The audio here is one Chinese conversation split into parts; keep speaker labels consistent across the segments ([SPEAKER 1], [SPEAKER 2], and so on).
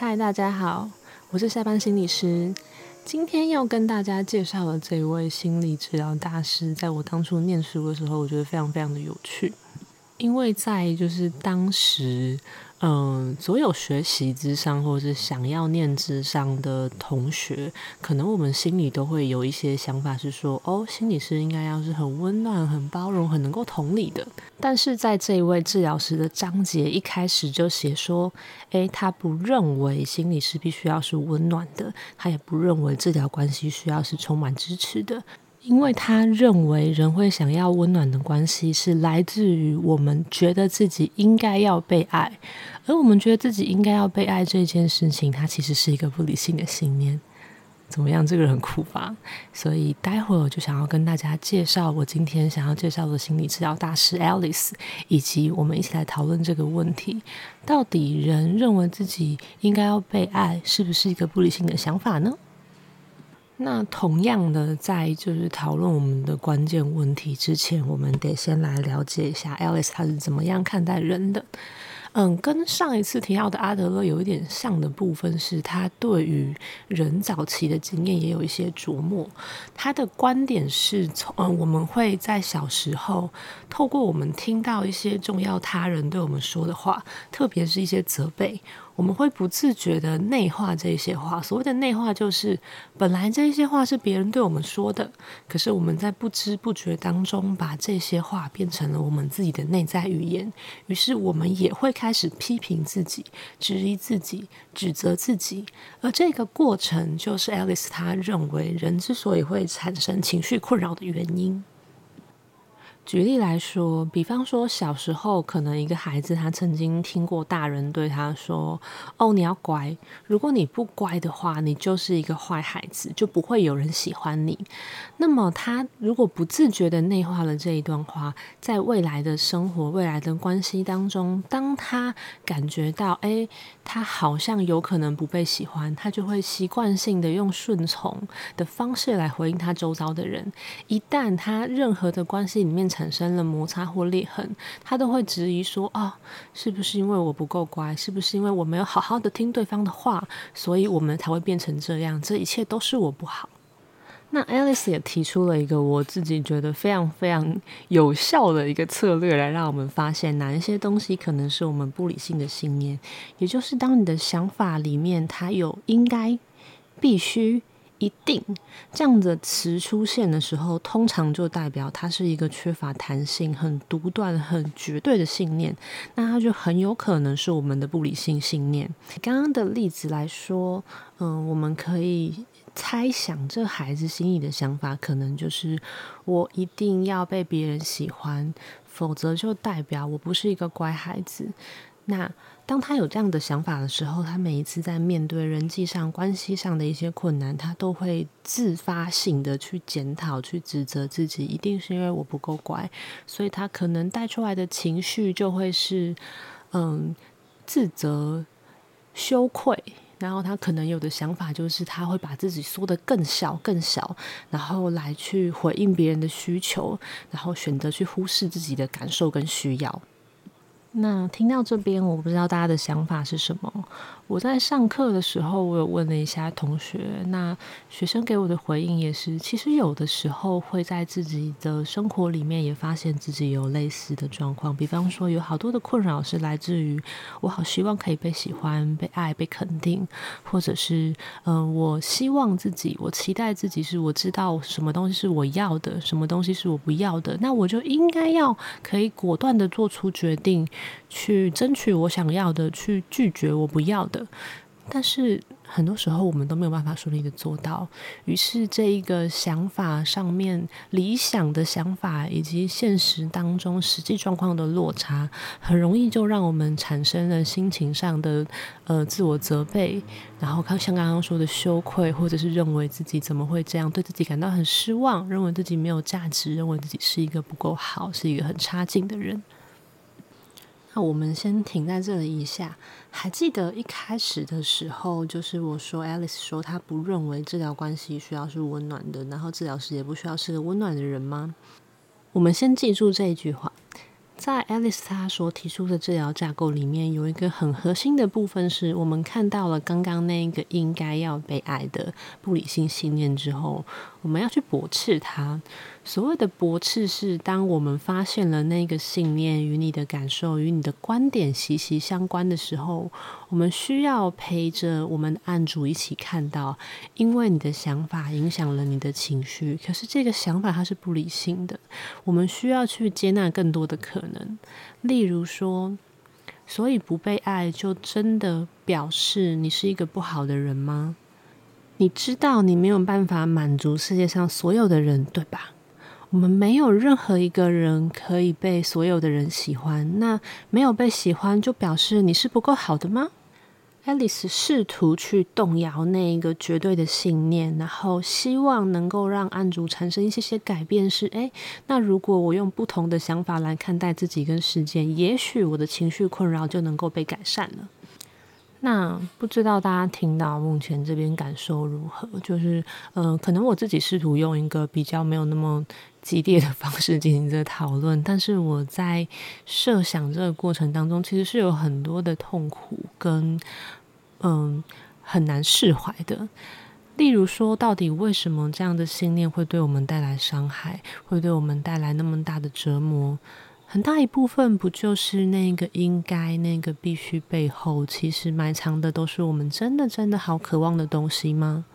[SPEAKER 1] 嗨，大家好，我是下班心理师。今天要跟大家介绍的这位心理治疗大师，在我当初念书的时候，我觉得非常非常的有趣，因为在就是当时。嗯，所有学习之上或者是想要念智商的同学，可能我们心里都会有一些想法，是说，哦，心理师应该要是很温暖、很包容、很能够同理的。但是在这一位治疗师的章节一开始就写说，诶，他不认为心理师必须要是温暖的，他也不认为治疗关系需要是充满支持的。因为他认为人会想要温暖的关系，是来自于我们觉得自己应该要被爱，而我们觉得自己应该要被爱这件事情，它其实是一个不理性的信念。怎么样？这个人很酷吧？所以待会儿我就想要跟大家介绍我今天想要介绍的心理治疗大师 Alice，以及我们一起来讨论这个问题：到底人认为自己应该要被爱，是不是一个不理性的想法呢？那同样的，在就是讨论我们的关键问题之前，我们得先来了解一下 Alice 他是怎么样看待人的。嗯，跟上一次提到的阿德勒有一点像的部分是，他对于人早期的经验也有一些琢磨。他的观点是从嗯，我们会在小时候透过我们听到一些重要他人对我们说的话，特别是一些责备。我们会不自觉的内化这些话。所谓的内化，就是本来这些话是别人对我们说的，可是我们在不知不觉当中把这些话变成了我们自己的内在语言。于是我们也会开始批评自己、质疑自己、指责自己。而这个过程，就是 Alice 他认为人之所以会产生情绪困扰的原因。举例来说，比方说小时候，可能一个孩子他曾经听过大人对他说：“哦，你要乖，如果你不乖的话，你就是一个坏孩子，就不会有人喜欢你。”那么他如果不自觉的内化了这一段话，在未来的生活、未来的关系当中，当他感觉到哎，他好像有可能不被喜欢，他就会习惯性的用顺从的方式来回应他周遭的人。一旦他任何的关系里面，产生了摩擦或裂痕，他都会质疑说：“啊，是不是因为我不够乖？是不是因为我没有好好的听对方的话，所以我们才会变成这样？这一切都是我不好。”那 Alice 也提出了一个我自己觉得非常非常有效的一个策略，来让我们发现哪一些东西可能是我们不理性的信念，也就是当你的想法里面它有应该、必须。一定这样的词出现的时候，通常就代表它是一个缺乏弹性、很独断、很绝对的信念。那它就很有可能是我们的不理性信念。刚刚的例子来说，嗯，我们可以猜想，这孩子心里的想法可能就是我一定要被别人喜欢，否则就代表我不是一个乖孩子。那当他有这样的想法的时候，他每一次在面对人际上、关系上的一些困难，他都会自发性的去检讨、去指责自己，一定是因为我不够乖，所以他可能带出来的情绪就会是嗯自责、羞愧，然后他可能有的想法就是他会把自己缩得更小、更小，然后来去回应别人的需求，然后选择去忽视自己的感受跟需要。那听到这边，我不知道大家的想法是什么。我在上课的时候，我有问了一下同学，那学生给我的回应也是，其实有的时候会在自己的生活里面也发现自己有类似的状况，比方说有好多的困扰是来自于我好希望可以被喜欢、被爱、被肯定，或者是嗯，我希望自己，我期待自己是我知道什么东西是我要的，什么东西是我不要的，那我就应该要可以果断的做出决定，去争取我想要的，去拒绝我不要的。但是很多时候我们都没有办法顺利的做到，于是这一个想法上面理想的想法以及现实当中实际状况的落差，很容易就让我们产生了心情上的呃自我责备，然后像刚刚说的羞愧，或者是认为自己怎么会这样，对自己感到很失望，认为自己没有价值，认为自己是一个不够好，是一个很差劲的人。我们先停在这里一下。还记得一开始的时候，就是我说 Alice 说她不认为治疗关系需要是温暖的，然后治疗师也不需要是个温暖的人吗？我们先记住这一句话。在 Alice 她所提出的治疗架构里面，有一个很核心的部分，是我们看到了刚刚那个应该要被爱的不理性信念之后，我们要去驳斥它。所谓的驳斥，是当我们发现了那个信念与你的感受与你的观点息息相关的时候，我们需要陪着我们的案主一起看到，因为你的想法影响了你的情绪，可是这个想法它是不理性的，我们需要去接纳更多的可，能例如说，所以不被爱就真的表示你是一个不好的人吗？你知道你没有办法满足世界上所有的人，对吧？我们没有任何一个人可以被所有的人喜欢，那没有被喜欢就表示你是不够好的吗？Alice 试图去动摇那一个绝对的信念，然后希望能够让案主产生一些些改变。是，诶，那如果我用不同的想法来看待自己跟事件，也许我的情绪困扰就能够被改善了。那不知道大家听到目前这边感受如何？就是，呃，可能我自己试图用一个比较没有那么。激烈的方式进行这个讨论，但是我在设想这个过程当中，其实是有很多的痛苦跟嗯很难释怀的。例如说，到底为什么这样的信念会对我们带来伤害，会对我们带来那么大的折磨？很大一部分不就是那个应该、那个必须背后，其实埋藏的都是我们真的、真的好渴望的东西吗？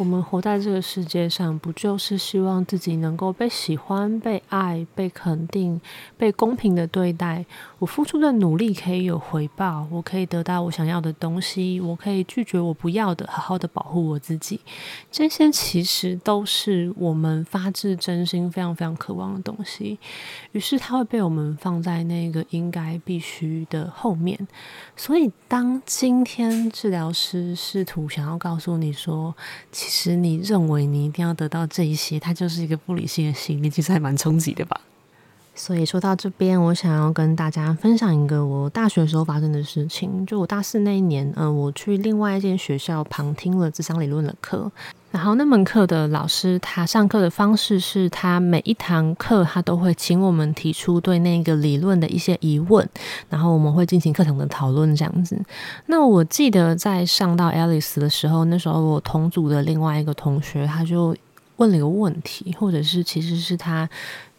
[SPEAKER 1] 我们活在这个世界上，不就是希望自己能够被喜欢、被爱、被肯定、被公平的对待？我付出的努力可以有回报，我可以得到我想要的东西，我可以拒绝我不要的，好好的保护我自己。这些其实都是我们发自真心、非常非常渴望的东西。于是，它会被我们放在那个应该、必须的后面。所以，当今天治疗师试图想要告诉你说，其其实你认为你一定要得到这一些，它就是一个不理性的心理，其实还蛮冲击的吧。所以说到这边，我想要跟大家分享一个我大学时候发生的事情。就我大四那一年，嗯，我去另外一间学校旁听了智商理论的课。然后那门课的老师，他上课的方式是他每一堂课他都会请我们提出对那个理论的一些疑问，然后我们会进行课堂的讨论这样子。那我记得在上到 Alice 的时候，那时候我同组的另外一个同学他就问了一个问题，或者是其实是他。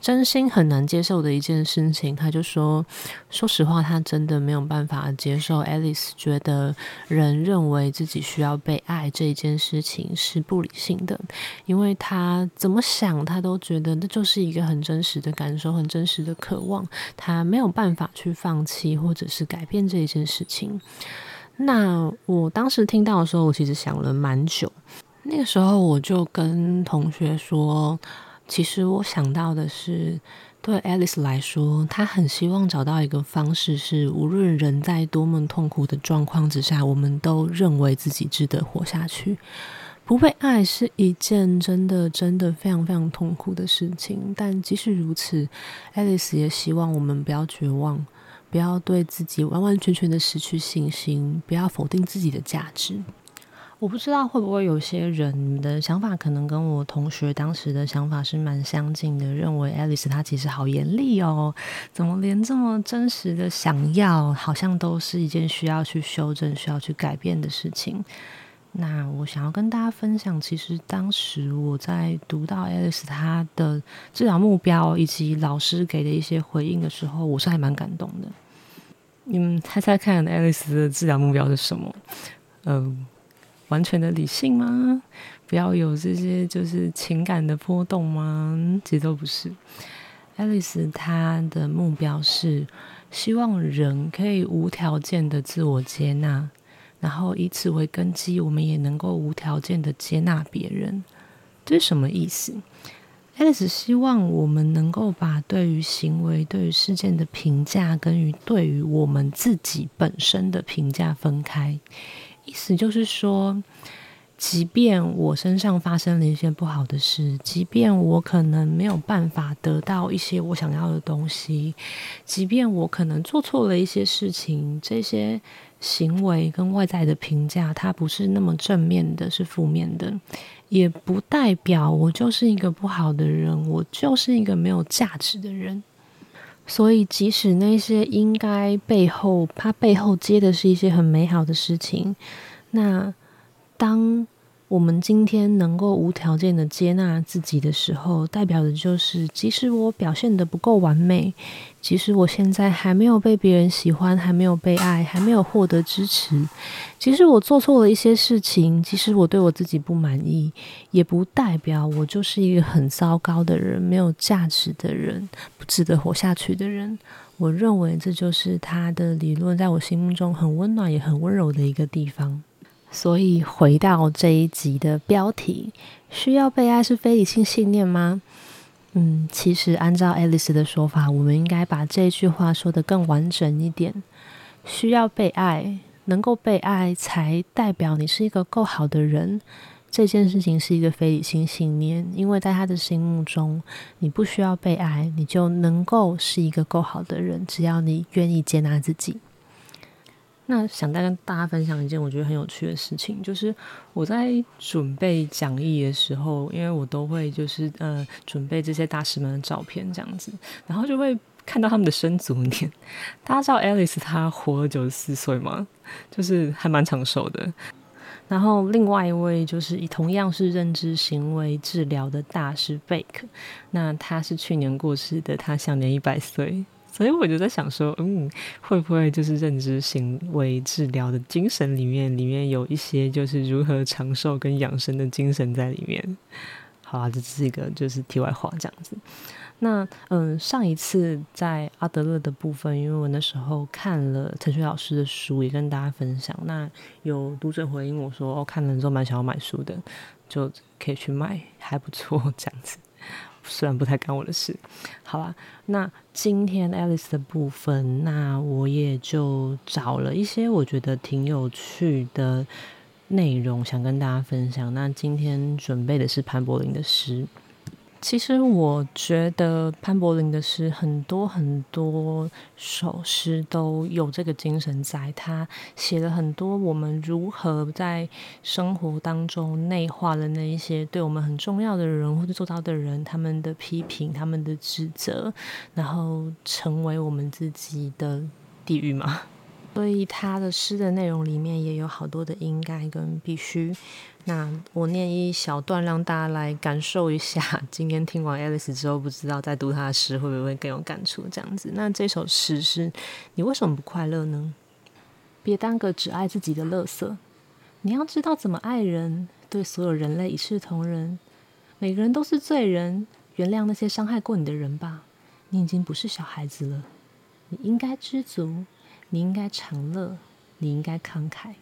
[SPEAKER 1] 真心很难接受的一件事情，他就说：“说实话，他真的没有办法接受。”Alice 觉得人认为自己需要被爱这一件事情是不理性的，因为他怎么想，他都觉得那就是一个很真实的感受，很真实的渴望，他没有办法去放弃或者是改变这一件事情。那我当时听到的时候，我其实想了蛮久。那个时候，我就跟同学说。其实我想到的是，对 Alice 来说，她很希望找到一个方式，是无论人在多么痛苦的状况之下，我们都认为自己值得活下去。不被爱是一件真的、真的非常非常痛苦的事情。但即使如此，Alice 也希望我们不要绝望，不要对自己完完全全的失去信心，不要否定自己的价值。我不知道会不会有些人的想法可能跟我同学当时的想法是蛮相近的，认为 Alice 她其实好严厉哦，怎么连这么真实的想要，好像都是一件需要去修正、需要去改变的事情。那我想要跟大家分享，其实当时我在读到 Alice 她的治疗目标以及老师给的一些回应的时候，我是还蛮感动的。你们猜猜看，Alice 的治疗目标是什么？嗯。完全的理性吗？不要有这些就是情感的波动吗？其实都不是。爱丽丝她的目标是希望人可以无条件的自我接纳，然后以此为根基，我们也能够无条件的接纳别人。这是什么意思？爱丽丝希望我们能够把对于行为、对于事件的评价，跟于对于我们自己本身的评价分开。意思就是说，即便我身上发生了一些不好的事，即便我可能没有办法得到一些我想要的东西，即便我可能做错了一些事情，这些行为跟外在的评价，它不是那么正面的，是负面的，也不代表我就是一个不好的人，我就是一个没有价值的人。所以，即使那些应该背后，他背后接的是一些很美好的事情，那当。我们今天能够无条件的接纳自己的时候，代表的就是，即使我表现的不够完美，即使我现在还没有被别人喜欢，还没有被爱，还没有获得支持，即使我做错了一些事情，即使我对我自己不满意，也不代表我就是一个很糟糕的人，没有价值的人，不值得活下去的人。我认为这就是他的理论，在我心目中很温暖也很温柔的一个地方。所以回到这一集的标题，需要被爱是非理性信念吗？嗯，其实按照 Alice 的说法，我们应该把这句话说得更完整一点。需要被爱，能够被爱，才代表你是一个够好的人。这件事情是一个非理性信念，因为在他的心目中，你不需要被爱，你就能够是一个够好的人。只要你愿意接纳自己。那想再跟大家分享一件我觉得很有趣的事情，就是我在准备讲义的时候，因为我都会就是呃准备这些大师们的照片这样子，然后就会看到他们的生卒年。大家知道 Alice 她活了九十四岁吗？就是还蛮长寿的。然后另外一位就是同样是认知行为治疗的大师贝克，那他是去年过世的，他享年一百岁。所以我就在想说，嗯，会不会就是认知行为治疗的精神里面，里面有一些就是如何长寿跟养生的精神在里面？好啊，这是一个就是题外话这样子。那嗯，上一次在阿德勒的部分，因为我那时候看了陈雪老师的书，也跟大家分享。那有读者回应我说，哦，看了之后蛮想要买书的，就可以去买，还不错 这样子。虽然不太干我的事，好吧。那今天 Alice 的部分，那我也就找了一些我觉得挺有趣的内容，想跟大家分享。那今天准备的是潘柏林的诗。其实我觉得潘柏林的诗很多很多首诗都有这个精神在，他写了很多我们如何在生活当中内化了那一些对我们很重要的人或者做到的人他们的批评、他们的指责，然后成为我们自己的地狱嘛。所以他的诗的内容里面也有好多的应该跟必须。那我念一小段，让大家来感受一下。今天听完 Alice 之后，不知道在读他的诗会不会更有感触？这样子。那这首诗是：你为什么不快乐呢？别当个只爱自己的乐色。你要知道怎么爱人，对所有人类一视同仁。每个人都是罪人，原谅那些伤害过你的人吧。你已经不是小孩子了，你应该知足。你应该常乐，你应该慷慨。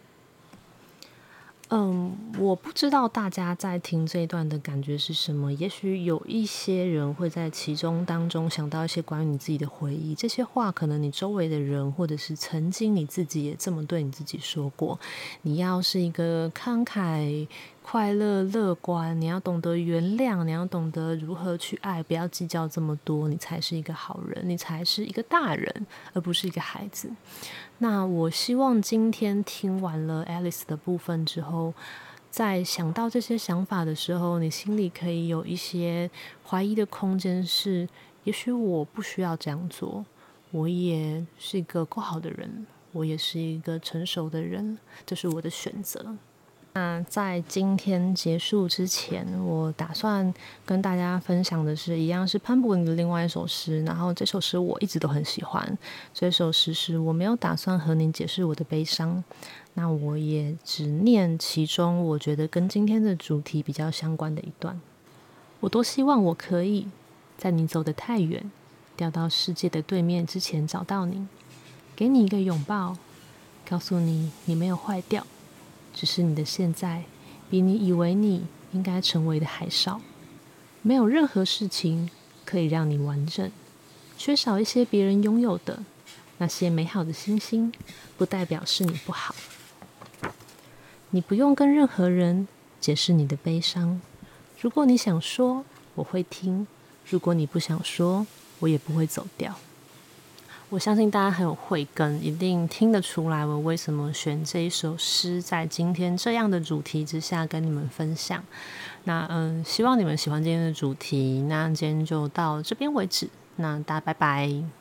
[SPEAKER 1] 嗯，我不知道大家在听这一段的感觉是什么。也许有一些人会在其中当中想到一些关于你自己的回忆。这些话可能你周围的人，或者是曾经你自己也这么对你自己说过。你要是一个慷慨。快乐、乐观，你要懂得原谅，你要懂得如何去爱，不要计较这么多，你才是一个好人，你才是一个大人，而不是一个孩子。那我希望今天听完了 Alice 的部分之后，在想到这些想法的时候，你心里可以有一些怀疑的空间，是也许我不需要这样做，我也是一个够好的人，我也是一个成熟的人，这是我的选择。那在今天结束之前，我打算跟大家分享的是一样是潘博林的另外一首诗，然后这首诗我一直都很喜欢。这首诗是我没有打算和您解释我的悲伤，那我也只念其中我觉得跟今天的主题比较相关的一段。我多希望我可以在你走得太远，掉到世界的对面之前找到你，给你一个拥抱，告诉你你没有坏掉。只是你的现在比你以为你应该成为的还少，没有任何事情可以让你完整，缺少一些别人拥有的那些美好的星星，不代表是你不好。你不用跟任何人解释你的悲伤，如果你想说，我会听；如果你不想说，我也不会走掉。我相信大家很有慧根，一定听得出来我为什么选这一首诗，在今天这样的主题之下跟你们分享。那嗯，希望你们喜欢今天的主题。那今天就到这边为止。那大家拜拜。